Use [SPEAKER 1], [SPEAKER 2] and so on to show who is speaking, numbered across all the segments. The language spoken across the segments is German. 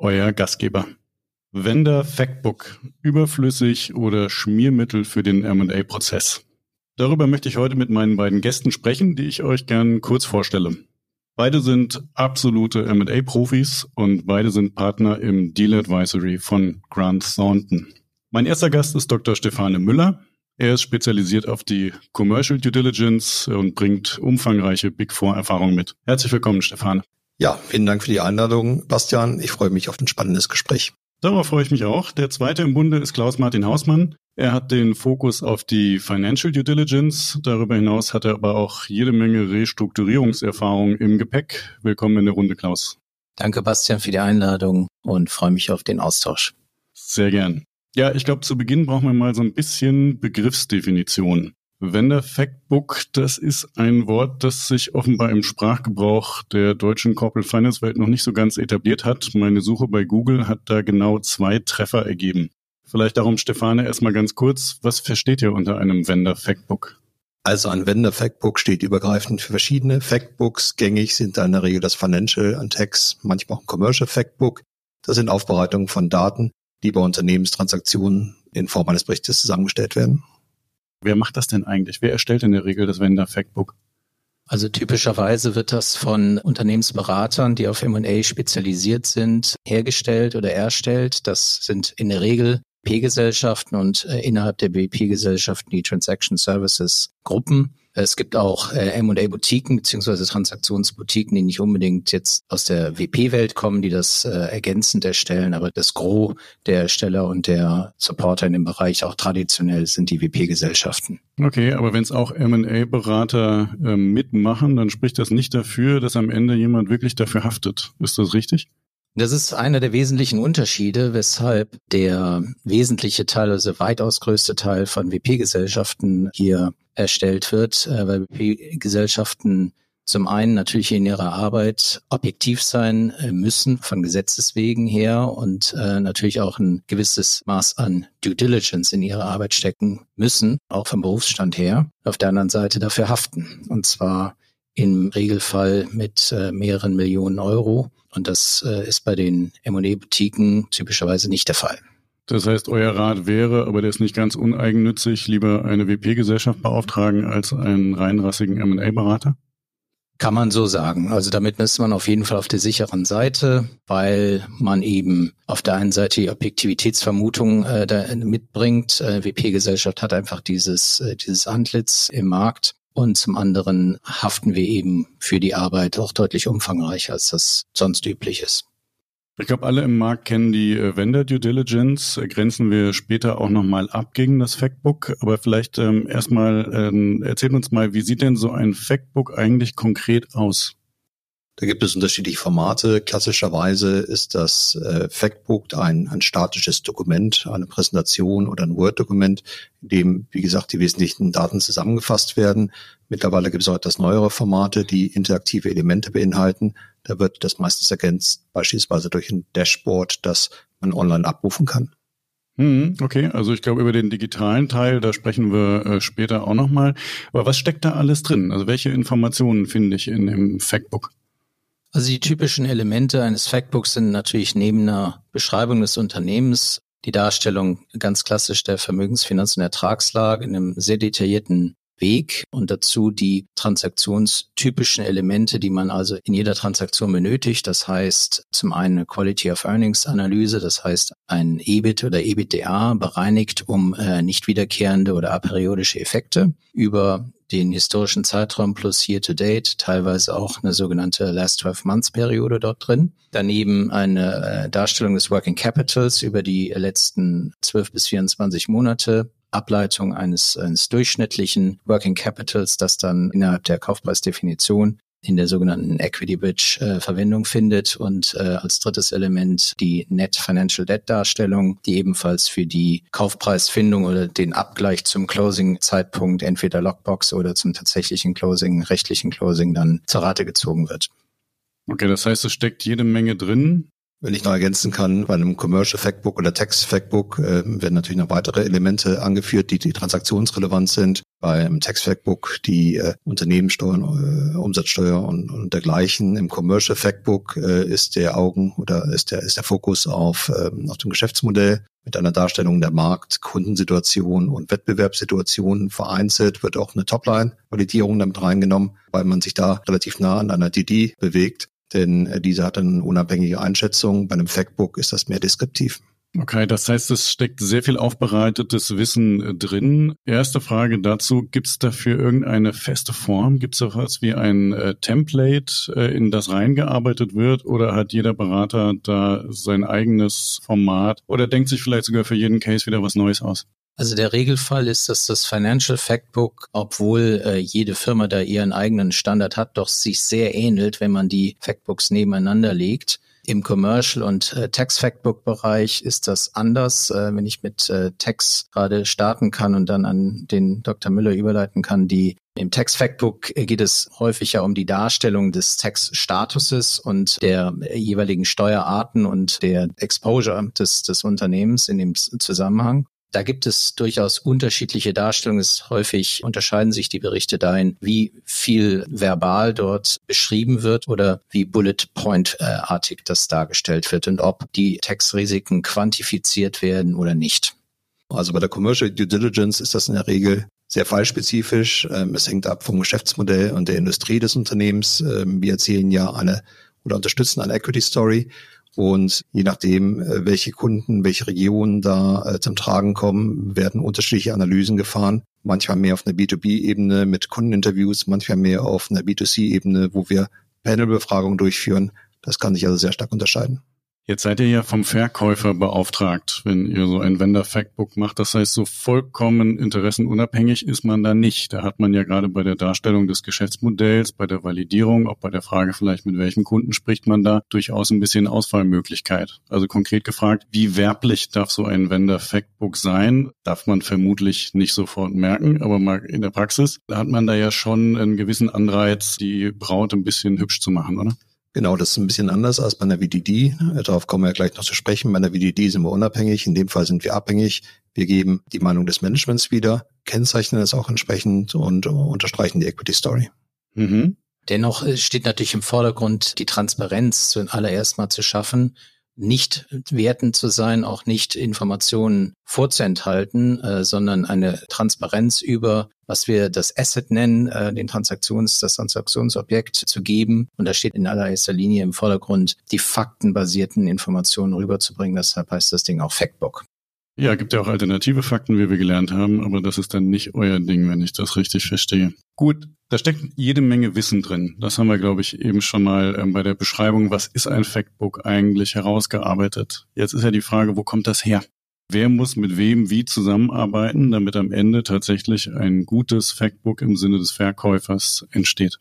[SPEAKER 1] euer Gastgeber. Vendor Factbook, überflüssig oder Schmiermittel für den M&A-Prozess. Darüber möchte ich heute mit meinen beiden Gästen sprechen, die ich euch gern kurz vorstelle. Beide sind absolute M&A-Profis und beide sind Partner im Deal Advisory von Grant Thornton. Mein erster Gast ist Dr. Stefane Müller. Er ist spezialisiert auf die Commercial Due Diligence und bringt umfangreiche Big Four Erfahrungen mit. Herzlich willkommen, Stefane.
[SPEAKER 2] Ja, vielen Dank für die Einladung, Bastian. Ich freue mich auf ein spannendes Gespräch.
[SPEAKER 1] Darauf freue ich mich auch. Der zweite im Bunde ist Klaus-Martin Hausmann. Er hat den Fokus auf die Financial Due Diligence. Darüber hinaus hat er aber auch jede Menge Restrukturierungserfahrung im Gepäck. Willkommen in der Runde, Klaus.
[SPEAKER 3] Danke, Bastian, für die Einladung und freue mich auf den Austausch.
[SPEAKER 1] Sehr gern. Ja, ich glaube, zu Beginn brauchen wir mal so ein bisschen Begriffsdefinition. Vendor Factbook, das ist ein Wort, das sich offenbar im Sprachgebrauch der deutschen Corporate Finance Welt noch nicht so ganz etabliert hat. Meine Suche bei Google hat da genau zwei Treffer ergeben. Vielleicht darum, Stefane, erstmal ganz kurz, was versteht ihr unter einem Vendor Factbook?
[SPEAKER 2] Also ein Vendor Factbook steht übergreifend für verschiedene Factbooks. Gängig sind da in der Regel das Financial und Tax, manchmal auch ein Commercial Factbook. Das sind Aufbereitungen von Daten, die bei Unternehmenstransaktionen in Form eines Berichtes zusammengestellt werden.
[SPEAKER 1] Wer macht das denn eigentlich? Wer erstellt in der Regel das Vendor Factbook?
[SPEAKER 3] Also typischerweise wird das von Unternehmensberatern, die auf M&A spezialisiert sind, hergestellt oder erstellt. Das sind in der Regel P-Gesellschaften und äh, innerhalb der BP-Gesellschaften die Transaction Services Gruppen. Es gibt auch äh, M&A-Boutiquen beziehungsweise Transaktionsboutiquen, die nicht unbedingt jetzt aus der WP-Welt kommen, die das äh, ergänzend erstellen, aber das Gros der Ersteller und der Supporter in dem Bereich auch traditionell sind die WP-Gesellschaften.
[SPEAKER 1] Okay, aber wenn es auch M&A-Berater äh, mitmachen, dann spricht das nicht dafür, dass am Ende jemand wirklich dafür haftet. Ist das richtig?
[SPEAKER 3] Das ist einer der wesentlichen Unterschiede, weshalb der wesentliche Teil, also weitaus größte Teil von WP-Gesellschaften hier erstellt wird, äh, weil WP-Gesellschaften zum einen natürlich in ihrer Arbeit objektiv sein äh, müssen, von Gesetzes wegen her und äh, natürlich auch ein gewisses Maß an Due Diligence in ihre Arbeit stecken müssen, auch vom Berufsstand her. Auf der anderen Seite dafür haften. Und zwar im Regelfall mit äh, mehreren Millionen Euro. Und das äh, ist bei den M&E-Boutiquen typischerweise nicht der Fall.
[SPEAKER 1] Das heißt, euer Rat wäre, aber der ist nicht ganz uneigennützig, lieber eine WP-Gesellschaft beauftragen als einen reinrassigen M&A-Berater?
[SPEAKER 3] Kann man so sagen. Also damit ist man auf jeden Fall auf der sicheren Seite, weil man eben auf der einen Seite die Objektivitätsvermutung äh, mitbringt. Äh, WP-Gesellschaft hat einfach dieses, äh, dieses Antlitz im Markt und zum anderen haften wir eben für die Arbeit auch deutlich umfangreicher, als das sonst üblich ist.
[SPEAKER 1] Ich glaube, alle im Markt kennen die äh, Vendor Due Diligence. Grenzen wir später auch nochmal ab gegen das Factbook. Aber vielleicht ähm, erstmal ähm, erzählt uns mal, wie sieht denn so ein Factbook eigentlich konkret aus?
[SPEAKER 2] Da gibt es unterschiedliche Formate. Klassischerweise ist das äh, Factbook ein, ein statisches Dokument, eine Präsentation oder ein Word-Dokument, in dem, wie gesagt, die wesentlichen Daten zusammengefasst werden. Mittlerweile gibt es auch etwas neuere Formate, die interaktive Elemente beinhalten. Da wird das meistens ergänzt, beispielsweise durch ein Dashboard, das man online abrufen kann.
[SPEAKER 1] Hm, okay, also ich glaube, über den digitalen Teil, da sprechen wir äh, später auch nochmal. Aber was steckt da alles drin? Also welche Informationen finde ich in dem Factbook?
[SPEAKER 3] Also die typischen Elemente eines Factbooks sind natürlich neben einer Beschreibung des Unternehmens die Darstellung ganz klassisch der Vermögensfinanz- und Ertragslage in einem sehr detaillierten Weg und dazu die transaktionstypischen Elemente, die man also in jeder Transaktion benötigt. Das heißt zum einen eine Quality of Earnings Analyse, das heißt ein EBIT oder EBITDA bereinigt um äh, nicht wiederkehrende oder aperiodische Effekte über den historischen Zeitraum plus Year to Date, teilweise auch eine sogenannte Last 12 Months Periode dort drin. Daneben eine äh, Darstellung des Working Capitals über die letzten 12 bis 24 Monate. Ableitung eines, eines durchschnittlichen Working Capitals, das dann innerhalb der Kaufpreisdefinition in der sogenannten Equity Bridge äh, Verwendung findet und äh, als drittes Element die Net Financial Debt Darstellung, die ebenfalls für die Kaufpreisfindung oder den Abgleich zum Closing Zeitpunkt entweder Lockbox oder zum tatsächlichen Closing, rechtlichen Closing dann zur Rate gezogen wird.
[SPEAKER 1] Okay, das heißt, es steckt jede Menge drin.
[SPEAKER 2] Wenn ich noch ergänzen kann, bei einem Commercial Factbook oder Tax Factbook äh, werden natürlich noch weitere Elemente angeführt, die, die transaktionsrelevant sind. Beim Tax Factbook die äh, Unternehmenssteuern, äh, Umsatzsteuer und, und dergleichen. Im Commercial Factbook äh, ist der Augen oder ist der ist der Fokus auf ähm, auf dem Geschäftsmodell mit einer Darstellung der Markt, Kundensituation und Wettbewerbssituation vereinzelt wird auch eine Topline-Validierung damit reingenommen, weil man sich da relativ nah an einer DD bewegt denn äh, diese hat eine unabhängige Einschätzung. Bei einem Factbook ist das mehr deskriptiv.
[SPEAKER 1] Okay, das heißt, es steckt sehr viel aufbereitetes Wissen äh, drin. Erste Frage dazu, gibt es dafür irgendeine feste Form? Gibt es da was wie ein äh, Template, äh, in das reingearbeitet wird? Oder hat jeder Berater da sein eigenes Format? Oder denkt sich vielleicht sogar für jeden Case wieder was Neues aus?
[SPEAKER 3] Also der Regelfall ist, dass das Financial Factbook, obwohl äh, jede Firma da ihren eigenen Standard hat, doch sich sehr ähnelt, wenn man die Factbooks nebeneinander legt. Im Commercial und äh, Tax Factbook Bereich ist das anders. Äh, wenn ich mit äh, Tax gerade starten kann und dann an den Dr. Müller überleiten kann, die im Tax Factbook geht es häufig ja um die Darstellung des Tax-Statuses und der jeweiligen Steuerarten und der Exposure des, des Unternehmens in dem Zusammenhang. Da gibt es durchaus unterschiedliche Darstellungen. Es häufig unterscheiden sich die Berichte dahin, wie viel verbal dort beschrieben wird oder wie Bullet Point-artig das dargestellt wird und ob die Textrisiken quantifiziert werden oder nicht.
[SPEAKER 2] Also bei der Commercial Due Diligence ist das in der Regel sehr fallspezifisch. Ähm, es hängt ab vom Geschäftsmodell und der Industrie des Unternehmens. Ähm, wir erzählen ja eine oder unterstützen eine Equity Story und je nachdem, äh, welche Kunden, welche Regionen da äh, zum Tragen kommen, werden unterschiedliche Analysen gefahren. Manchmal mehr auf einer B2B-Ebene mit Kundeninterviews, manchmal mehr auf einer B2C-Ebene, wo wir Panelbefragungen durchführen. Das kann sich also sehr stark unterscheiden.
[SPEAKER 1] Jetzt seid ihr ja vom Verkäufer beauftragt, wenn ihr so ein Vendor Factbook macht. Das heißt, so vollkommen interessenunabhängig ist man da nicht. Da hat man ja gerade bei der Darstellung des Geschäftsmodells, bei der Validierung, auch bei der Frage vielleicht, mit welchem Kunden spricht man da, durchaus ein bisschen Auswahlmöglichkeit. Also konkret gefragt, wie werblich darf so ein Vendor Factbook sein? Darf man vermutlich nicht sofort merken, aber mal in der Praxis, da hat man da ja schon einen gewissen Anreiz, die Braut ein bisschen hübsch zu machen, oder?
[SPEAKER 2] Genau, das ist ein bisschen anders als bei einer VDD. Darauf kommen wir ja gleich noch zu sprechen. Bei einer VDD sind wir unabhängig. In dem Fall sind wir abhängig. Wir geben die Meinung des Managements wieder, kennzeichnen es auch entsprechend und unterstreichen die Equity Story.
[SPEAKER 3] Mhm. Dennoch steht natürlich im Vordergrund, die Transparenz zuallererst mal zu schaffen nicht wertend zu sein, auch nicht Informationen vorzuenthalten, äh, sondern eine Transparenz über, was wir das Asset nennen, äh, den Transaktions, das Transaktionsobjekt zu geben. Und da steht in allererster Linie im Vordergrund, die faktenbasierten Informationen rüberzubringen. Deshalb heißt das Ding auch Factbook.
[SPEAKER 1] Ja, gibt ja auch alternative Fakten, wie wir gelernt haben, aber das ist dann nicht euer Ding, wenn ich das richtig verstehe. Gut, da steckt jede Menge Wissen drin. Das haben wir, glaube ich, eben schon mal ähm, bei der Beschreibung, was ist ein Factbook eigentlich herausgearbeitet. Jetzt ist ja die Frage, wo kommt das her? Wer muss mit wem wie zusammenarbeiten, damit am Ende tatsächlich ein gutes Factbook im Sinne des Verkäufers entsteht?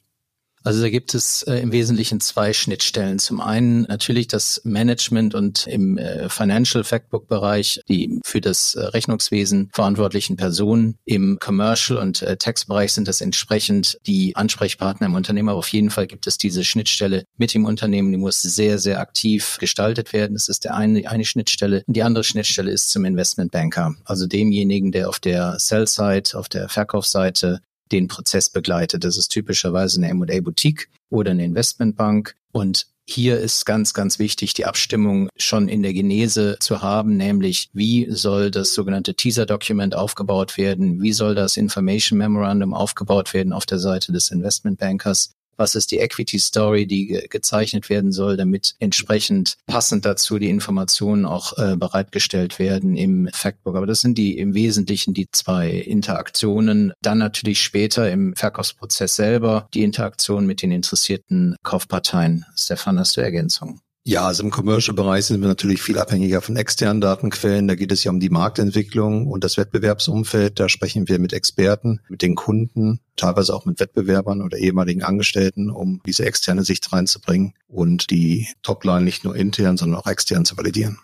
[SPEAKER 3] Also da gibt es äh, im Wesentlichen zwei Schnittstellen. Zum einen natürlich das Management und im äh, Financial Factbook Bereich die für das äh, Rechnungswesen verantwortlichen Personen. Im Commercial und äh, Tax Bereich sind das entsprechend die Ansprechpartner im Unternehmen. Aber auf jeden Fall gibt es diese Schnittstelle mit dem Unternehmen. Die muss sehr, sehr aktiv gestaltet werden. Das ist der eine, eine Schnittstelle. Und die andere Schnittstelle ist zum Investmentbanker, also demjenigen, der auf der Sell-Side, auf der Verkaufsseite den Prozess begleitet. Das ist typischerweise eine M&A-Boutique oder eine Investmentbank. Und hier ist ganz, ganz wichtig, die Abstimmung schon in der Genese zu haben, nämlich wie soll das sogenannte Teaser-Document aufgebaut werden, wie soll das Information Memorandum aufgebaut werden auf der Seite des Investmentbankers was ist die Equity Story, die ge gezeichnet werden soll, damit entsprechend passend dazu die Informationen auch äh, bereitgestellt werden im Factbook. Aber das sind die im Wesentlichen die zwei Interaktionen. Dann natürlich später im Verkaufsprozess selber die Interaktion mit den interessierten Kaufparteien. Stefan, hast du Ergänzungen?
[SPEAKER 2] Ja, also im Commercial-Bereich sind wir natürlich viel abhängiger von externen Datenquellen. Da geht es ja um die Marktentwicklung und das Wettbewerbsumfeld. Da sprechen wir mit Experten, mit den Kunden, teilweise auch mit Wettbewerbern oder ehemaligen Angestellten, um diese externe Sicht reinzubringen und die Topline nicht nur intern, sondern auch extern zu validieren.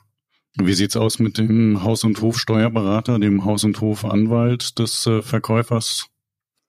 [SPEAKER 1] Wie sieht's aus mit dem Haus- und Hofsteuerberater, dem Haus- und Hofanwalt des äh, Verkäufers?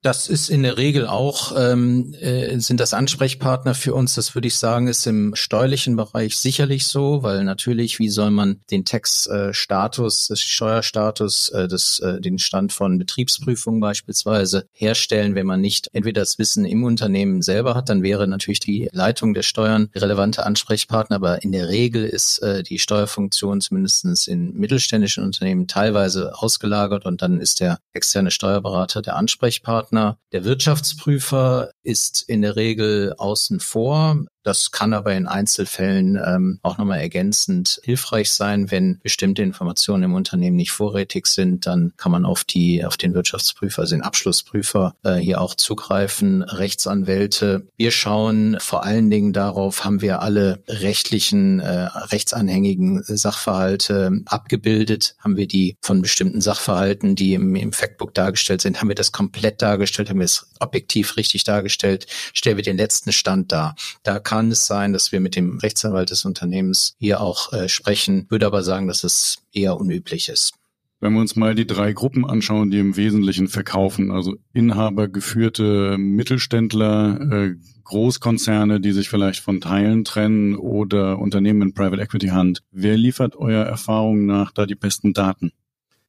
[SPEAKER 3] Das ist in der Regel auch, ähm, äh, sind das Ansprechpartner für uns. Das würde ich sagen, ist im steuerlichen Bereich sicherlich so, weil natürlich, wie soll man den Textstatus, äh, Steuerstatus, äh, des, äh, den Stand von Betriebsprüfungen beispielsweise herstellen, wenn man nicht entweder das Wissen im Unternehmen selber hat, dann wäre natürlich die Leitung der Steuern relevante Ansprechpartner. Aber in der Regel ist äh, die Steuerfunktion zumindestens in mittelständischen Unternehmen teilweise ausgelagert und dann ist der externe Steuerberater der Ansprechpartner. Partner. Der Wirtschaftsprüfer ist in der Regel außen vor. Das kann aber in Einzelfällen ähm, auch nochmal ergänzend hilfreich sein. Wenn bestimmte Informationen im Unternehmen nicht vorrätig sind, dann kann man auf die, auf den Wirtschaftsprüfer, also den Abschlussprüfer äh, hier auch zugreifen. Rechtsanwälte. Wir schauen vor allen Dingen darauf, haben wir alle rechtlichen, äh, rechtsanhängigen Sachverhalte abgebildet? Haben wir die von bestimmten Sachverhalten, die im, im Factbook dargestellt sind, haben wir das komplett dargestellt? Haben wir es objektiv richtig dargestellt? Stellen wir den letzten Stand dar? Da kann kann es sein, dass wir mit dem Rechtsanwalt des Unternehmens hier auch äh, sprechen, würde aber sagen, dass es eher unüblich ist.
[SPEAKER 1] Wenn wir uns mal die drei Gruppen anschauen, die im Wesentlichen verkaufen, also Inhaber geführte Mittelständler, äh, Großkonzerne, die sich vielleicht von Teilen trennen oder Unternehmen in Private Equity Hand. Wer liefert eurer Erfahrung nach da die besten Daten?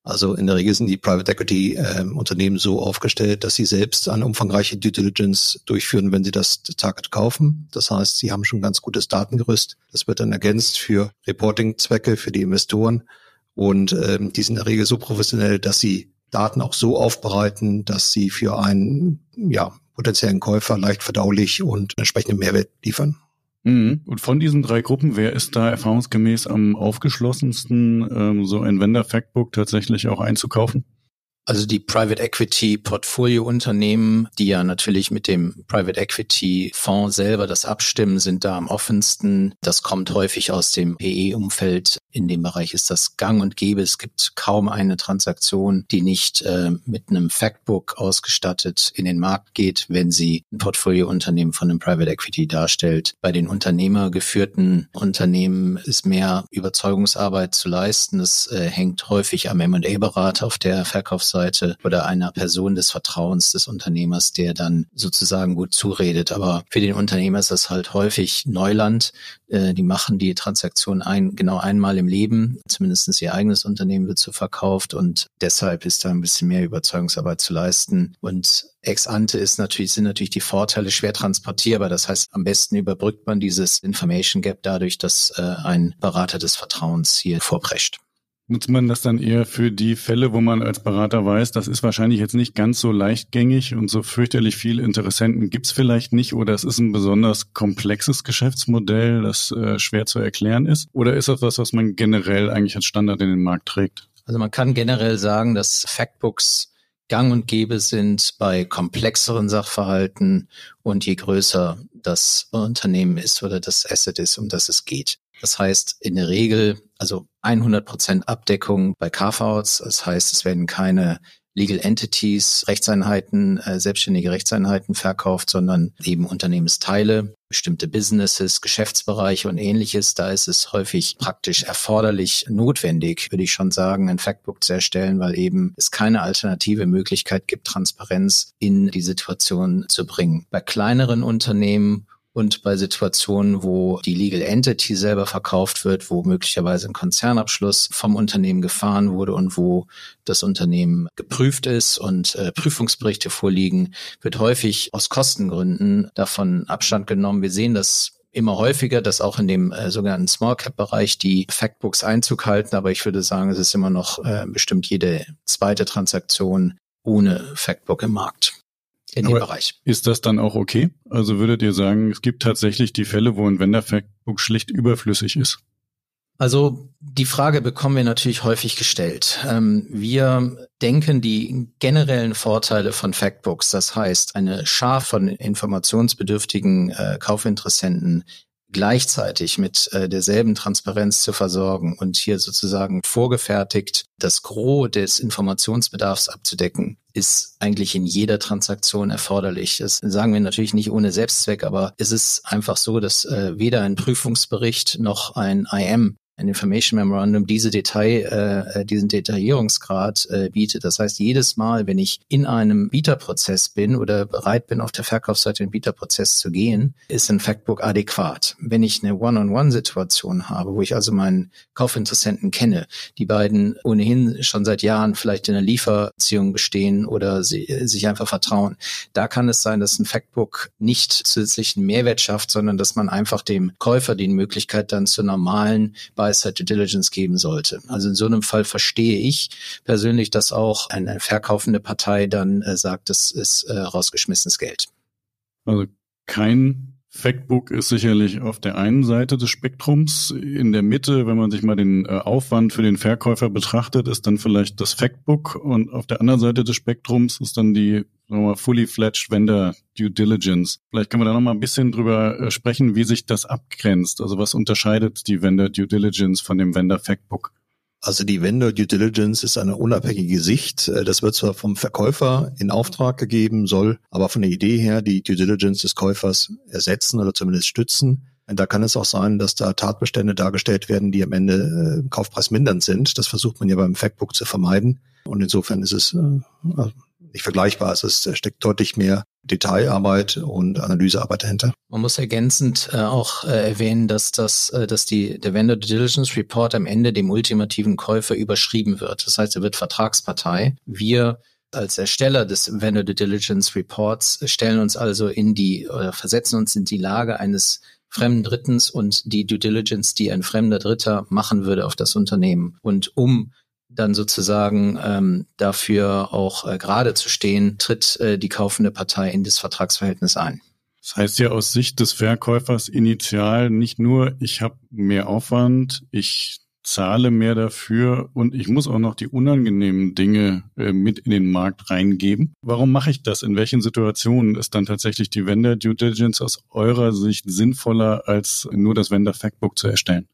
[SPEAKER 2] Also in der Regel sind die Private Equity äh, Unternehmen so aufgestellt, dass sie selbst eine umfangreiche Due Diligence durchführen, wenn sie das Target kaufen. Das heißt, sie haben schon ganz gutes Datengerüst. Das wird dann ergänzt für Reporting-Zwecke für die Investoren. Und ähm, die sind in der Regel so professionell, dass sie Daten auch so aufbereiten, dass sie für einen ja, potenziellen Käufer leicht verdaulich und entsprechenden Mehrwert liefern.
[SPEAKER 1] Mhm. Und von diesen drei Gruppen, wer ist da erfahrungsgemäß am aufgeschlossensten, ähm, so ein Vendor Factbook tatsächlich auch einzukaufen?
[SPEAKER 3] Also die Private Equity Portfolio Unternehmen, die ja natürlich mit dem Private Equity Fonds selber das abstimmen, sind da am offensten. Das kommt häufig aus dem PE-Umfeld. In dem Bereich ist das gang und gäbe. Es gibt kaum eine Transaktion, die nicht äh, mit einem Factbook ausgestattet in den Markt geht, wenn sie ein Portfoliounternehmen von einem Private Equity darstellt. Bei den unternehmergeführten Unternehmen ist mehr Überzeugungsarbeit zu leisten. Das äh, hängt häufig am M&A-Berater auf der Verkaufsseite Seite oder einer Person des Vertrauens des Unternehmers, der dann sozusagen gut zuredet. Aber für den Unternehmer ist das halt häufig Neuland. Äh, die machen die Transaktion ein, genau einmal im Leben. Zumindestens ihr eigenes Unternehmen wird so verkauft und deshalb ist da ein bisschen mehr Überzeugungsarbeit zu leisten. Und ex ante ist natürlich, sind natürlich die Vorteile schwer transportierbar. Das heißt, am besten überbrückt man dieses Information Gap dadurch, dass äh, ein Berater des Vertrauens hier vorprescht.
[SPEAKER 1] Nutzt man das dann eher für die Fälle, wo man als Berater weiß, das ist wahrscheinlich jetzt nicht ganz so leichtgängig und so fürchterlich viele Interessenten gibt's vielleicht nicht oder es ist ein besonders komplexes Geschäftsmodell, das äh, schwer zu erklären ist? Oder ist das was, was man generell eigentlich als Standard in den Markt trägt?
[SPEAKER 3] Also man kann generell sagen, dass Factbooks gang und gäbe sind bei komplexeren Sachverhalten und je größer das Unternehmen ist oder das Asset ist, um das es geht. Das heißt, in der Regel, also 100 Prozent Abdeckung bei Carve-outs. Das heißt, es werden keine Legal Entities, Rechtseinheiten, äh, selbstständige Rechtseinheiten verkauft, sondern eben Unternehmensteile, bestimmte Businesses, Geschäftsbereiche und ähnliches. Da ist es häufig praktisch erforderlich, notwendig, würde ich schon sagen, ein Factbook zu erstellen, weil eben es keine alternative Möglichkeit gibt, Transparenz in die Situation zu bringen. Bei kleineren Unternehmen und bei Situationen, wo die Legal Entity selber verkauft wird, wo möglicherweise ein Konzernabschluss vom Unternehmen gefahren wurde und wo das Unternehmen geprüft ist und äh, Prüfungsberichte vorliegen, wird häufig aus Kostengründen davon Abstand genommen. Wir sehen das immer häufiger, dass auch in dem äh, sogenannten Small Cap Bereich die Factbooks Einzug halten, aber ich würde sagen, es ist immer noch äh, bestimmt jede zweite Transaktion ohne Factbook im Markt in dem Bereich.
[SPEAKER 1] Ist das dann auch okay? Also würdet ihr sagen, es gibt tatsächlich die Fälle, wo ein Vendor-Factbook schlicht überflüssig ist?
[SPEAKER 3] Also die Frage bekommen wir natürlich häufig gestellt. Ähm, wir denken die generellen Vorteile von Factbooks, das heißt eine Schar von informationsbedürftigen äh, Kaufinteressenten gleichzeitig mit äh, derselben Transparenz zu versorgen und hier sozusagen vorgefertigt das Gros des Informationsbedarfs abzudecken, ist eigentlich in jeder Transaktion erforderlich. Das sagen wir natürlich nicht ohne Selbstzweck, aber es ist einfach so, dass äh, weder ein Prüfungsbericht noch ein IM ein Information Memorandum diese Detail, äh, diesen Detaillierungsgrad äh, bietet. Das heißt, jedes Mal, wenn ich in einem Bieterprozess bin oder bereit bin, auf der Verkaufsseite in den Bieterprozess zu gehen, ist ein Factbook adäquat. Wenn ich eine One-on-One-Situation habe, wo ich also meinen Kaufinteressenten kenne, die beiden ohnehin schon seit Jahren vielleicht in einer Lieferbeziehung bestehen oder sie, sich einfach vertrauen, da kann es sein, dass ein Factbook nicht zusätzlichen Mehrwert schafft, sondern dass man einfach dem Käufer die Möglichkeit dann zur normalen Buy-Side Due Diligence geben sollte. Also in so einem Fall verstehe ich persönlich, dass auch eine verkaufende Partei dann äh, sagt, das ist äh, rausgeschmissenes Geld.
[SPEAKER 1] Also kein Factbook ist sicherlich auf der einen Seite des Spektrums. In der Mitte, wenn man sich mal den äh, Aufwand für den Verkäufer betrachtet, ist dann vielleicht das Factbook und auf der anderen Seite des Spektrums ist dann die sagen wir mal, fully fledged Vendor Due Diligence. Vielleicht können wir da noch mal ein bisschen drüber äh, sprechen, wie sich das abgrenzt. Also was unterscheidet die Vendor Due Diligence von dem Vendor Factbook?
[SPEAKER 2] Also die Vendor Due Diligence ist eine unabhängige Sicht. Äh, das wird zwar vom Verkäufer in Auftrag gegeben, soll aber von der Idee her die Due Diligence des Käufers ersetzen oder zumindest stützen. Da kann es auch sein, dass da Tatbestände dargestellt werden, die am Ende äh, kaufpreismindernd sind. Das versucht man ja beim Factbook zu vermeiden. Und insofern ist es äh, nicht vergleichbar. Es ist, steckt deutlich mehr Detailarbeit und Analysearbeit dahinter.
[SPEAKER 3] Man muss ergänzend äh, auch äh, erwähnen, dass das, äh, dass die der Vendor Diligence Report am Ende dem ultimativen Käufer überschrieben wird. Das heißt, er wird Vertragspartei. Wir als Ersteller des Vendor Diligence Reports stellen uns also in die oder versetzen uns in die Lage eines fremden Drittens und die Due Diligence, die ein fremder Dritter machen würde auf das Unternehmen. Und um dann sozusagen ähm, dafür auch äh, gerade zu stehen, tritt äh, die kaufende Partei in das Vertragsverhältnis ein.
[SPEAKER 1] Das heißt ja aus Sicht des Verkäufers initial nicht nur, ich habe mehr Aufwand, ich zahle mehr dafür und ich muss auch noch die unangenehmen Dinge äh, mit in den Markt reingeben. Warum mache ich das? In welchen Situationen ist dann tatsächlich die Vendor Due Diligence aus eurer Sicht sinnvoller, als nur das Vendor Factbook zu erstellen?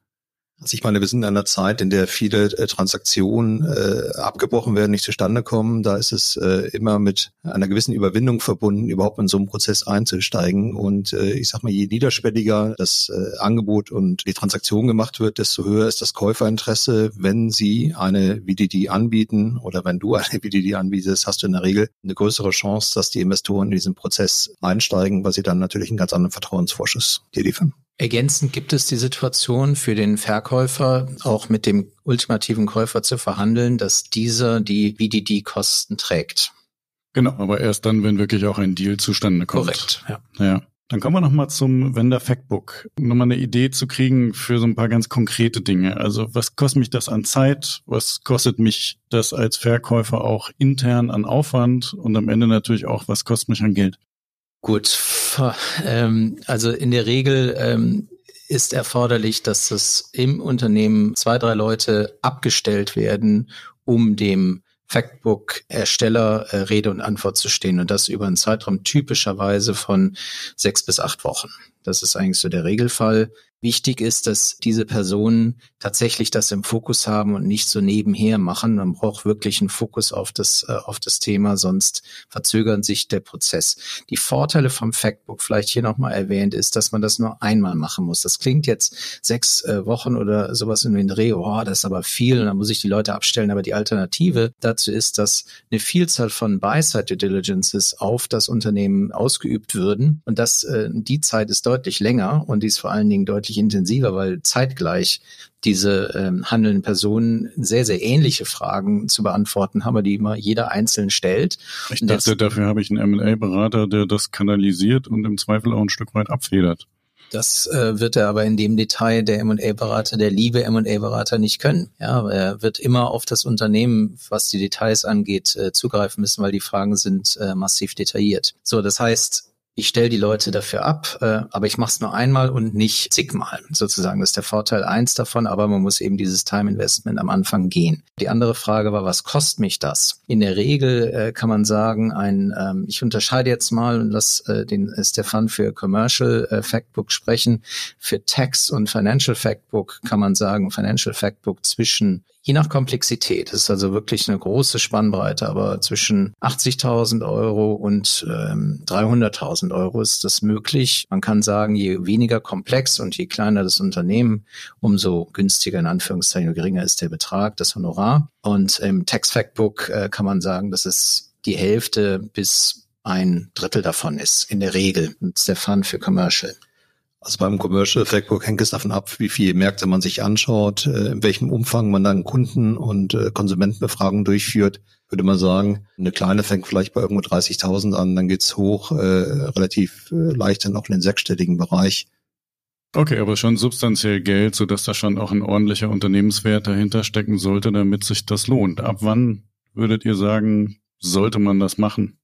[SPEAKER 2] Also ich meine, wir sind in einer Zeit, in der viele äh, Transaktionen äh, abgebrochen werden, nicht zustande kommen. Da ist es äh, immer mit einer gewissen Überwindung verbunden, überhaupt in so einen Prozess einzusteigen. Und äh, ich sag mal, je niederschwelliger das äh, Angebot und die Transaktion gemacht wird, desto höher ist das Käuferinteresse. Wenn Sie eine VDD anbieten oder wenn du eine VDD anbietest, hast du in der Regel eine größere Chance, dass die Investoren in diesen Prozess einsteigen, weil sie dann natürlich einen ganz anderen Vertrauensvorschuss dir liefern.
[SPEAKER 3] Ergänzend gibt es die Situation für den Verkäufer, auch mit dem ultimativen Käufer zu verhandeln, dass dieser die VDD-Kosten trägt.
[SPEAKER 1] Genau, aber erst dann, wenn wirklich auch ein Deal zustande kommt.
[SPEAKER 3] Korrekt, ja.
[SPEAKER 1] ja. Dann kommen wir nochmal zum Vendor Factbook. Nochmal eine Idee zu kriegen für so ein paar ganz konkrete Dinge. Also was kostet mich das an Zeit? Was kostet mich das als Verkäufer auch intern an Aufwand? Und am Ende natürlich auch, was kostet mich an Geld?
[SPEAKER 3] Gut, ähm, also in der Regel ähm, ist erforderlich, dass es im Unternehmen zwei, drei Leute abgestellt werden, um dem Factbook-Ersteller äh, Rede und Antwort zu stehen und das über einen Zeitraum typischerweise von sechs bis acht Wochen. Das ist eigentlich so der Regelfall. Wichtig ist, dass diese Personen tatsächlich das im Fokus haben und nicht so nebenher machen. Man braucht wirklich einen Fokus auf das, äh, auf das Thema, sonst verzögert sich der Prozess. Die Vorteile vom Factbook, vielleicht hier nochmal erwähnt, ist, dass man das nur einmal machen muss. Das klingt jetzt sechs äh, Wochen oder sowas in den Dreh, oh, das ist aber viel dann muss ich die Leute abstellen. Aber die Alternative dazu ist, dass eine Vielzahl von Buy-Side Diligences auf das Unternehmen ausgeübt würden. Und das, äh, die Zeit ist deutlich länger und die ist vor allen Dingen deutlich deutlich intensiver, weil zeitgleich diese ähm, handelnden Personen sehr, sehr ähnliche Fragen zu beantworten haben, die immer jeder einzeln stellt.
[SPEAKER 1] Ich dachte, jetzt, dafür habe ich einen M&A-Berater, der das kanalisiert und im Zweifel auch ein Stück weit abfedert.
[SPEAKER 3] Das äh, wird er aber in dem Detail der M&A-Berater, der liebe M&A-Berater nicht können. Ja, er wird immer auf das Unternehmen, was die Details angeht, äh, zugreifen müssen, weil die Fragen sind äh, massiv detailliert. So, das heißt, ich stelle die Leute dafür ab, äh, aber ich mache es nur einmal und nicht zigmal. Sozusagen, das ist der Vorteil eins davon, aber man muss eben dieses Time Investment am Anfang gehen. Die andere Frage war, was kostet mich das? In der Regel äh, kann man sagen, ein, ähm, ich unterscheide jetzt mal und lass äh, den Stefan für Commercial äh, Factbook sprechen. Für Tax und Financial Factbook kann man sagen, Financial Factbook zwischen Je nach Komplexität ist also wirklich eine große Spannbreite, aber zwischen 80.000 Euro und ähm, 300.000 Euro ist das möglich. Man kann sagen, je weniger komplex und je kleiner das Unternehmen, umso günstiger in Anführungszeichen, geringer ist der Betrag, das Honorar. Und im Tax Factbook äh, kann man sagen, dass es die Hälfte bis ein Drittel davon ist, in der Regel. Und ist der Fund für Commercial.
[SPEAKER 2] Also beim Commercial Factbook hängt es davon ab, wie viele Märkte man sich anschaut, äh, in welchem Umfang man dann Kunden- und äh, Konsumentenbefragungen durchführt. Würde man sagen, eine kleine fängt vielleicht bei irgendwo 30.000 an, dann geht's hoch, äh, relativ leicht dann auch in den sechsstelligen Bereich.
[SPEAKER 1] Okay, aber schon substanziell Geld, sodass da schon auch ein ordentlicher Unternehmenswert dahinter stecken sollte, damit sich das lohnt. Ab wann würdet ihr sagen, sollte man das machen?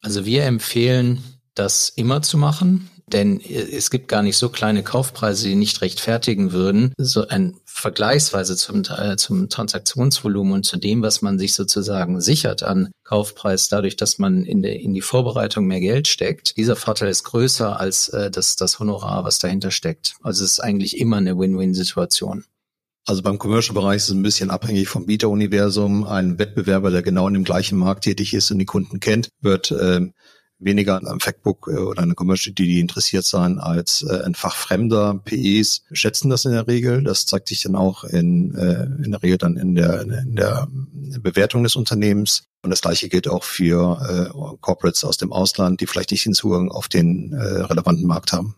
[SPEAKER 3] Also wir empfehlen, das immer zu machen. Denn es gibt gar nicht so kleine Kaufpreise, die nicht rechtfertigen würden, so ein vergleichsweise zum, äh, zum Transaktionsvolumen und zu dem, was man sich sozusagen sichert an Kaufpreis, dadurch, dass man in, der, in die Vorbereitung mehr Geld steckt. Dieser Vorteil ist größer als äh, das, das Honorar, was dahinter steckt. Also es ist eigentlich immer eine Win-Win-Situation.
[SPEAKER 2] Also beim Commercial-Bereich ist es ein bisschen abhängig vom Bieteruniversum. Ein Wettbewerber, der genau in dem gleichen Markt tätig ist und die Kunden kennt, wird ähm, weniger am Factbook äh, oder eine Commercial, die interessiert sein als äh, ein fachfremder PEs schätzen das in der Regel. Das zeigt sich dann auch in, äh, in der Regel dann in der, in der Bewertung des Unternehmens. Und das gleiche gilt auch für äh, Corporates aus dem Ausland, die vielleicht nicht den Zugang auf den äh, relevanten Markt haben.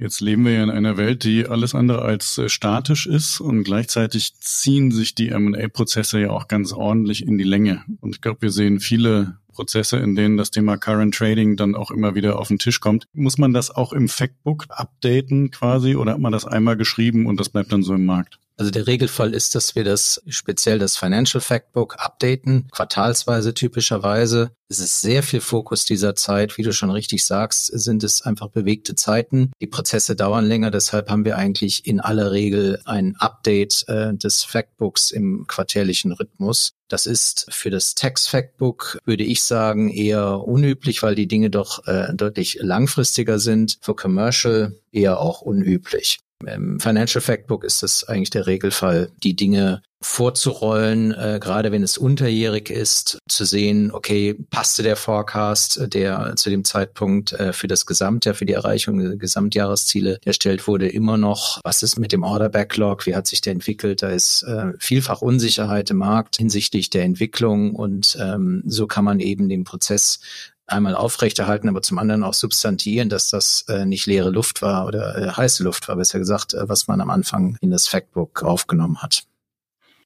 [SPEAKER 1] Jetzt leben wir ja in einer Welt, die alles andere als äh, statisch ist und gleichzeitig ziehen sich die M&A-Prozesse ja auch ganz ordentlich in die Länge. Und ich glaube, wir sehen viele Prozesse, in denen das Thema Current Trading dann auch immer wieder auf den Tisch kommt. Muss man das auch im Factbook updaten quasi oder hat man das einmal geschrieben und das bleibt dann so im Markt?
[SPEAKER 3] Also der Regelfall ist, dass wir das speziell das Financial Factbook updaten, quartalsweise typischerweise. Es ist sehr viel Fokus dieser Zeit. Wie du schon richtig sagst, sind es einfach bewegte Zeiten. Die Prozesse dauern länger, deshalb haben wir eigentlich in aller Regel ein Update äh, des Factbooks im quartärlichen Rhythmus. Das ist für das Tax Factbook, würde ich sagen, eher unüblich, weil die Dinge doch äh, deutlich langfristiger sind. Für Commercial eher auch unüblich. Im Financial Factbook ist es eigentlich der Regelfall, die Dinge vorzurollen, äh, gerade wenn es unterjährig ist, zu sehen, okay, passte der Forecast, der zu dem Zeitpunkt äh, für das Gesamtjahr, für die Erreichung der Gesamtjahresziele erstellt wurde, immer noch, was ist mit dem Order Backlog, wie hat sich der entwickelt, da ist äh, vielfach Unsicherheit im Markt hinsichtlich der Entwicklung und ähm, so kann man eben den Prozess einmal aufrechterhalten, aber zum anderen auch substantieren, dass das äh, nicht leere Luft war oder äh, heiße Luft war, besser gesagt, äh, was man am Anfang in das Factbook aufgenommen hat.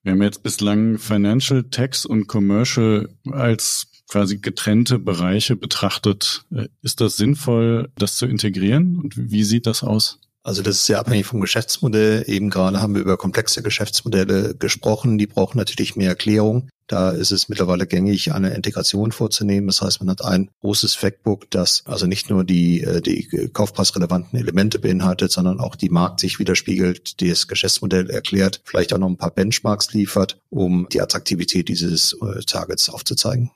[SPEAKER 1] Wir haben jetzt bislang Financial, Tax und Commercial als quasi getrennte Bereiche betrachtet. Äh, ist das sinnvoll, das zu integrieren? Und wie sieht das aus?
[SPEAKER 2] Also das ist sehr abhängig vom Geschäftsmodell. Eben gerade haben wir über komplexe Geschäftsmodelle gesprochen. Die brauchen natürlich mehr Erklärung. Da ist es mittlerweile gängig, eine Integration vorzunehmen. Das heißt, man hat ein großes Factbook, das also nicht nur die, äh, die kaufpreisrelevanten Elemente beinhaltet, sondern auch die Markt sich widerspiegelt, das Geschäftsmodell erklärt, vielleicht auch noch ein paar Benchmarks liefert, um die Attraktivität dieses äh, Targets aufzuzeigen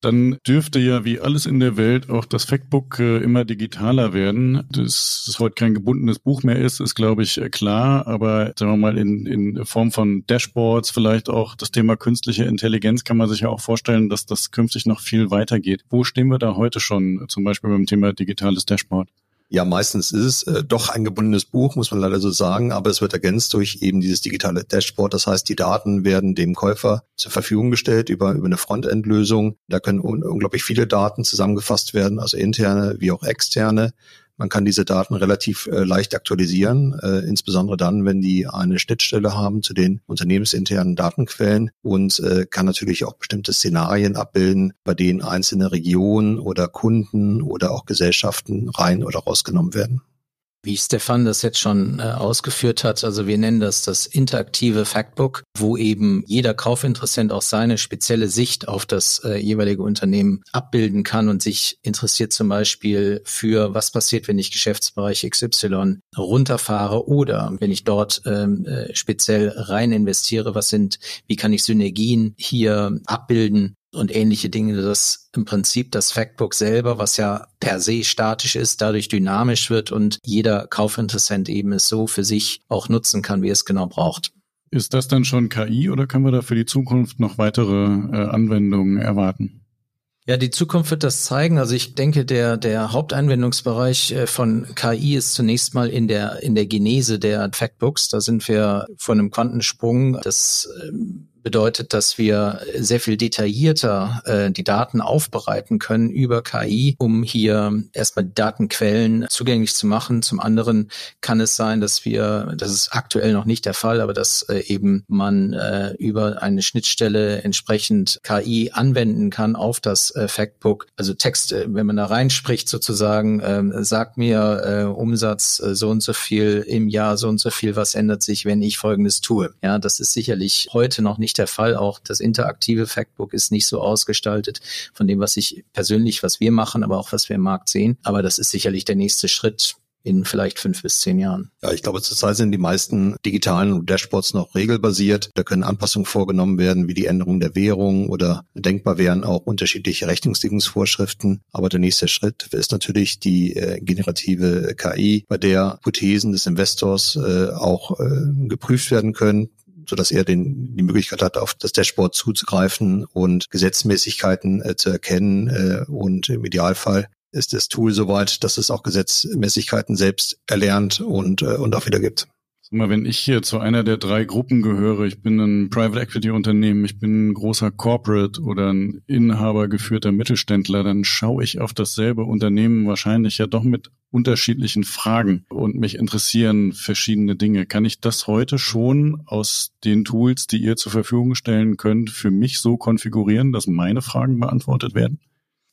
[SPEAKER 1] dann dürfte ja wie alles in der Welt auch das Factbook äh, immer digitaler werden. Dass es heute kein gebundenes Buch mehr ist, ist, glaube ich, äh, klar. Aber sagen wir mal, in, in Form von Dashboards, vielleicht auch das Thema künstliche Intelligenz, kann man sich ja auch vorstellen, dass das künftig noch viel weitergeht. Wo stehen wir da heute schon, zum Beispiel beim Thema digitales Dashboard?
[SPEAKER 2] Ja, meistens ist es äh, doch ein gebundenes Buch, muss man leider so sagen, aber es wird ergänzt durch eben dieses digitale Dashboard. Das heißt, die Daten werden dem Käufer zur Verfügung gestellt über, über eine Frontendlösung. Da können un unglaublich viele Daten zusammengefasst werden, also interne wie auch externe. Man kann diese Daten relativ äh, leicht aktualisieren, äh, insbesondere dann, wenn die eine Schnittstelle haben zu den unternehmensinternen Datenquellen und äh, kann natürlich auch bestimmte Szenarien abbilden, bei denen einzelne Regionen oder Kunden oder auch Gesellschaften rein oder rausgenommen werden.
[SPEAKER 3] Wie Stefan das jetzt schon äh, ausgeführt hat, also wir nennen das das interaktive Factbook, wo eben jeder Kaufinteressent auch seine spezielle Sicht auf das äh, jeweilige Unternehmen abbilden kann und sich interessiert zum Beispiel für, was passiert, wenn ich Geschäftsbereich XY runterfahre oder wenn ich dort ähm, äh, speziell rein investiere, was sind, wie kann ich Synergien hier abbilden und ähnliche Dinge, dass im Prinzip das Factbook selber, was ja per se statisch ist, dadurch dynamisch wird und jeder Kaufinteressent eben es so für sich auch nutzen kann, wie es genau braucht.
[SPEAKER 1] Ist das dann schon KI oder können wir da für die Zukunft noch weitere äh, Anwendungen erwarten?
[SPEAKER 3] Ja, die Zukunft wird das zeigen. Also ich denke, der, der Hauptanwendungsbereich äh, von KI ist zunächst mal in der, in der Genese der Factbooks. Da sind wir von einem Quantensprung. Das ähm, bedeutet, dass wir sehr viel detaillierter äh, die Daten aufbereiten können über KI, um hier erstmal Datenquellen zugänglich zu machen. Zum anderen kann es sein, dass wir, das ist aktuell noch nicht der Fall, aber dass äh, eben man äh, über eine Schnittstelle entsprechend KI anwenden kann auf das äh, Factbook. Also Text, äh, wenn man da reinspricht sozusagen, äh, sagt mir äh, Umsatz äh, so und so viel im Jahr, so und so viel, was ändert sich, wenn ich Folgendes tue. Ja, das ist sicherlich heute noch nicht der Fall. Auch das interaktive Factbook ist nicht so ausgestaltet von dem, was ich persönlich, was wir machen, aber auch was wir im Markt sehen. Aber das ist sicherlich der nächste Schritt in vielleicht fünf bis zehn Jahren.
[SPEAKER 2] Ja, ich glaube, zurzeit sind die meisten digitalen Dashboards noch regelbasiert. Da können Anpassungen vorgenommen werden, wie die Änderung der Währung oder denkbar wären auch unterschiedliche Rechnungslegungsvorschriften. Aber der nächste Schritt ist natürlich die äh, generative KI, bei der Hypothesen des Investors äh, auch äh, geprüft werden können so dass er den, die Möglichkeit hat, auf das Dashboard zuzugreifen und Gesetzmäßigkeiten äh, zu erkennen äh, und im Idealfall ist das Tool soweit, dass es auch Gesetzmäßigkeiten selbst erlernt und, äh, und auch wiedergibt.
[SPEAKER 1] Mal, wenn ich hier zu einer der drei Gruppen gehöre, ich bin ein Private Equity Unternehmen, ich bin ein großer Corporate oder ein inhabergeführter Mittelständler, dann schaue ich auf dasselbe Unternehmen wahrscheinlich ja doch mit unterschiedlichen Fragen und mich interessieren verschiedene Dinge. Kann ich das heute schon aus den Tools, die ihr zur Verfügung stellen könnt, für mich so konfigurieren, dass meine Fragen beantwortet werden?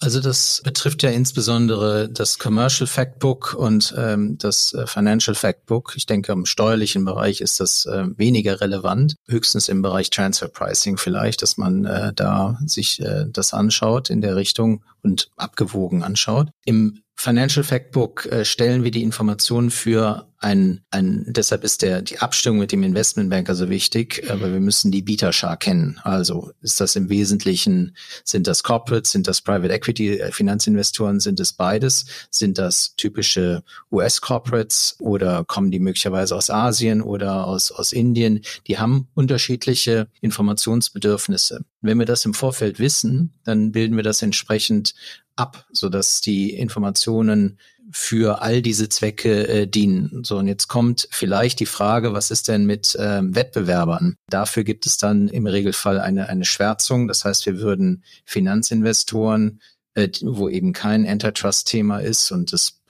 [SPEAKER 3] Also das betrifft ja insbesondere das Commercial Factbook und ähm, das äh, Financial Factbook. Ich denke, im steuerlichen Bereich ist das äh, weniger relevant, höchstens im Bereich Transfer Pricing vielleicht, dass man äh, da sich äh, das anschaut in der Richtung und abgewogen anschaut. Im Financial Factbook äh, stellen wir die Informationen für ein, ein, deshalb ist der, die Abstimmung mit dem Investmentbanker so wichtig, aber wir müssen die Bieterschar kennen. Also ist das im Wesentlichen, sind das Corporates, sind das Private Equity äh, Finanzinvestoren, sind es beides? Sind das typische US-Corporates oder kommen die möglicherweise aus Asien oder aus, aus Indien? Die haben unterschiedliche Informationsbedürfnisse. Wenn wir das im Vorfeld wissen, dann bilden wir das entsprechend ab, sodass die Informationen für all diese Zwecke äh, dienen. So, und jetzt kommt vielleicht die Frage, was ist denn mit ähm, Wettbewerbern? Dafür gibt es dann im Regelfall eine, eine Schwärzung. Das heißt, wir würden Finanzinvestoren, äh, wo eben kein Antitrust-Thema ist und das,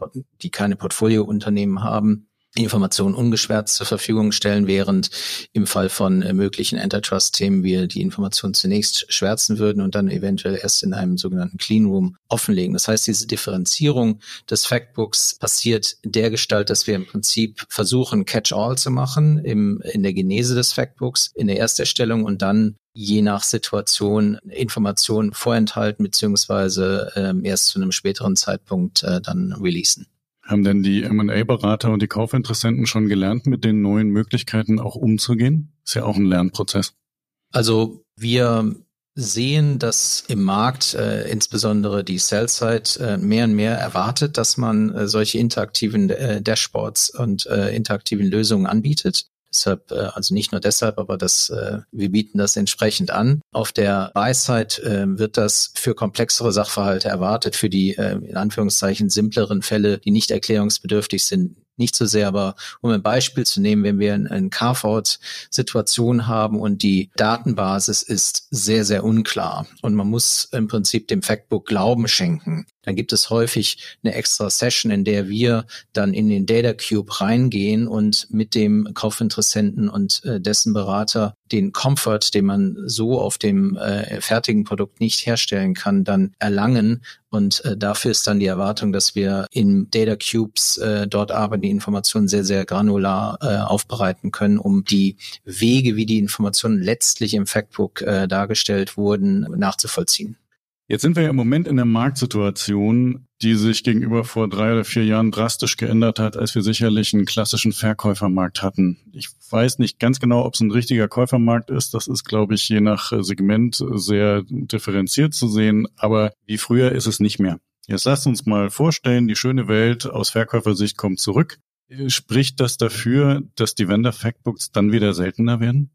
[SPEAKER 3] die keine Portfoliounternehmen haben, Informationen ungeschwärzt zur Verfügung stellen, während im Fall von äh, möglichen Antitrust-Themen wir die Informationen zunächst schwärzen würden und dann eventuell erst in einem sogenannten Clean Room offenlegen. Das heißt, diese Differenzierung des Factbooks passiert der Gestalt, dass wir im Prinzip versuchen, Catch-all zu machen im, in der Genese des Factbooks, in der Ersterstellung und dann je nach Situation Informationen vorenthalten beziehungsweise ähm, erst zu einem späteren Zeitpunkt äh, dann releasen.
[SPEAKER 1] Haben denn die M&A-Berater und die Kaufinteressenten schon gelernt, mit den neuen Möglichkeiten auch umzugehen? Ist ja auch ein Lernprozess.
[SPEAKER 3] Also wir sehen, dass im Markt äh, insbesondere die Sell-Side äh, mehr und mehr erwartet, dass man äh, solche interaktiven äh, Dashboards und äh, interaktiven Lösungen anbietet. Deshalb, äh, also nicht nur deshalb, aber das, äh, wir bieten das entsprechend an. Auf der Buy-Side äh, wird das für komplexere Sachverhalte erwartet, für die äh, in Anführungszeichen simpleren Fälle, die nicht erklärungsbedürftig sind, nicht so sehr, aber um ein Beispiel zu nehmen, wenn wir eine Carve-out-Situation haben und die Datenbasis ist sehr, sehr unklar und man muss im Prinzip dem Factbook Glauben schenken, dann gibt es häufig eine extra Session, in der wir dann in den Data Cube reingehen und mit dem Kaufinteressenten und äh, dessen Berater den Comfort, den man so auf dem äh, fertigen Produkt nicht herstellen kann, dann erlangen Und äh, dafür ist dann die Erwartung, dass wir in Data Cubes äh, dort aber die Informationen sehr, sehr granular äh, aufbereiten können, um die Wege, wie die Informationen letztlich im Factbook äh, dargestellt wurden, nachzuvollziehen.
[SPEAKER 1] Jetzt sind wir ja im Moment in der Marktsituation, die sich gegenüber vor drei oder vier Jahren drastisch geändert hat, als wir sicherlich einen klassischen Verkäufermarkt hatten. Ich weiß nicht ganz genau, ob es ein richtiger Käufermarkt ist. Das ist, glaube ich, je nach Segment sehr differenziert zu sehen. Aber wie früher ist es nicht mehr. Jetzt lasst uns mal vorstellen, die schöne Welt aus Verkäufersicht kommt zurück. Spricht das dafür, dass die Vendor Factbooks dann wieder seltener werden?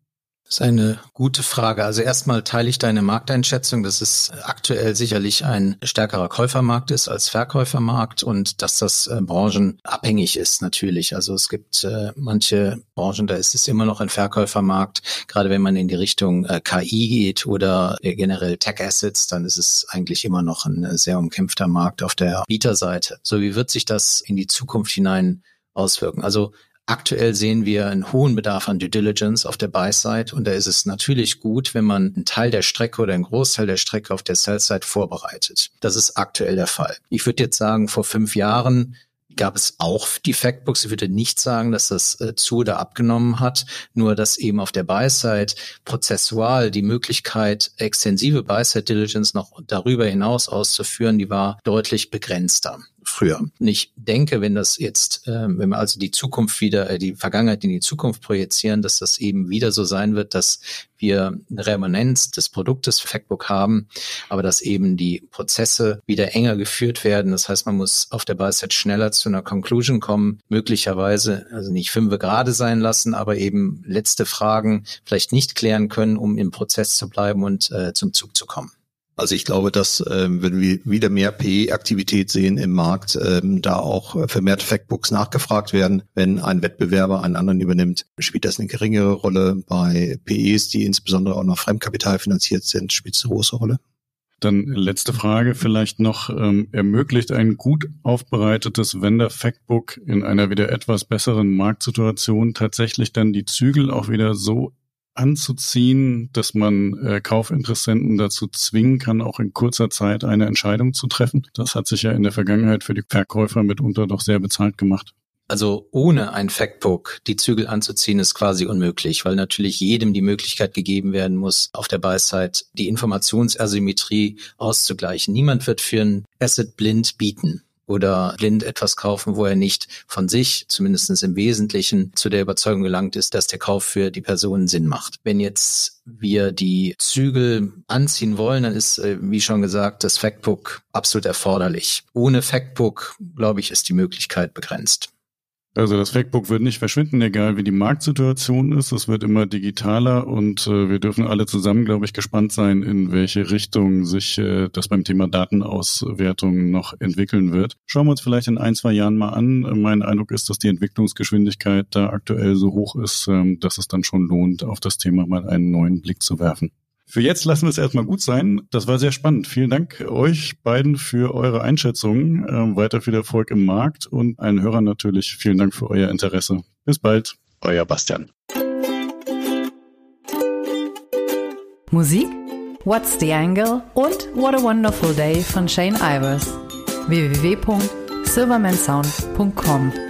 [SPEAKER 3] Das ist eine gute Frage. Also erstmal teile ich deine Markteinschätzung, dass es aktuell sicherlich ein stärkerer Käufermarkt ist als Verkäufermarkt und dass das äh, branchenabhängig ist natürlich. Also es gibt äh, manche Branchen, da ist es immer noch ein Verkäufermarkt. Gerade wenn man in die Richtung äh, KI geht oder äh, generell Tech Assets, dann ist es eigentlich immer noch ein äh, sehr umkämpfter Markt auf der Bieterseite. So wie wird sich das in die Zukunft hinein auswirken? Also Aktuell sehen wir einen hohen Bedarf an Due Diligence auf der Buy-Side und da ist es natürlich gut, wenn man einen Teil der Strecke oder einen Großteil der Strecke auf der Sell-Side vorbereitet. Das ist aktuell der Fall. Ich würde jetzt sagen, vor fünf Jahren gab es auch die Factbooks. Ich würde nicht sagen, dass das äh, zu oder abgenommen hat, nur dass eben auf der Buy-Side prozessual die Möglichkeit, extensive Buy-Side Diligence noch darüber hinaus auszuführen, die war deutlich begrenzter früher. Und ich denke, wenn das jetzt, äh, wenn wir also die Zukunft wieder, äh, die Vergangenheit in die Zukunft projizieren, dass das eben wieder so sein wird, dass wir eine Remanenz des Produktes Factbook haben, aber dass eben die Prozesse wieder enger geführt werden. Das heißt, man muss auf der Buy-Side schneller zu einer Conclusion kommen, möglicherweise, also nicht fünf gerade sein lassen, aber eben letzte Fragen vielleicht nicht klären können, um im Prozess zu bleiben und äh, zum Zug zu kommen.
[SPEAKER 2] Also ich glaube, dass ähm, wenn wir wieder mehr PE-Aktivität sehen im Markt, ähm, da auch vermehrt Factbooks nachgefragt werden. Wenn ein Wettbewerber einen anderen übernimmt, spielt das eine geringere Rolle. Bei PEs, die insbesondere auch noch Fremdkapital finanziert sind, spielt es eine große Rolle.
[SPEAKER 1] Dann letzte Frage vielleicht noch. Ähm, ermöglicht ein gut aufbereitetes Vendor Factbook in einer wieder etwas besseren Marktsituation tatsächlich dann die Zügel auch wieder so anzuziehen, dass man äh, Kaufinteressenten dazu zwingen kann, auch in kurzer Zeit eine Entscheidung zu treffen. Das hat sich ja in der Vergangenheit für die Verkäufer mitunter doch sehr bezahlt gemacht.
[SPEAKER 3] Also ohne ein Factbook die Zügel anzuziehen, ist quasi unmöglich, weil natürlich jedem die Möglichkeit gegeben werden muss, auf der Buy-Side die Informationsasymmetrie auszugleichen. Niemand wird für ein Asset blind bieten oder blind etwas kaufen, wo er nicht von sich, zumindest im Wesentlichen, zu der Überzeugung gelangt ist, dass der Kauf für die Person Sinn macht. Wenn jetzt wir die Zügel anziehen wollen, dann ist, äh, wie schon gesagt, das Factbook absolut erforderlich. Ohne Factbook, glaube ich, ist die Möglichkeit begrenzt.
[SPEAKER 1] Also das Factbook wird nicht verschwinden, egal wie die Marktsituation ist. Es wird immer digitaler und äh, wir dürfen alle zusammen, glaube ich, gespannt sein, in welche Richtung sich äh, das beim Thema Datenauswertung noch entwickeln wird. Schauen wir uns vielleicht in ein, zwei Jahren mal an. Mein Eindruck ist, dass die Entwicklungsgeschwindigkeit da aktuell so hoch ist, äh, dass es dann schon lohnt, auf das Thema mal einen neuen Blick zu werfen. Für jetzt lassen wir es erstmal gut sein. Das war sehr spannend. Vielen Dank euch beiden für eure Einschätzungen. Ähm, weiter viel Erfolg im Markt und allen Hörern natürlich vielen Dank für euer Interesse. Bis bald. Euer Bastian.
[SPEAKER 4] Musik What's the Angle und What a Wonderful Day von Shane Ivers. www.silvermansound.com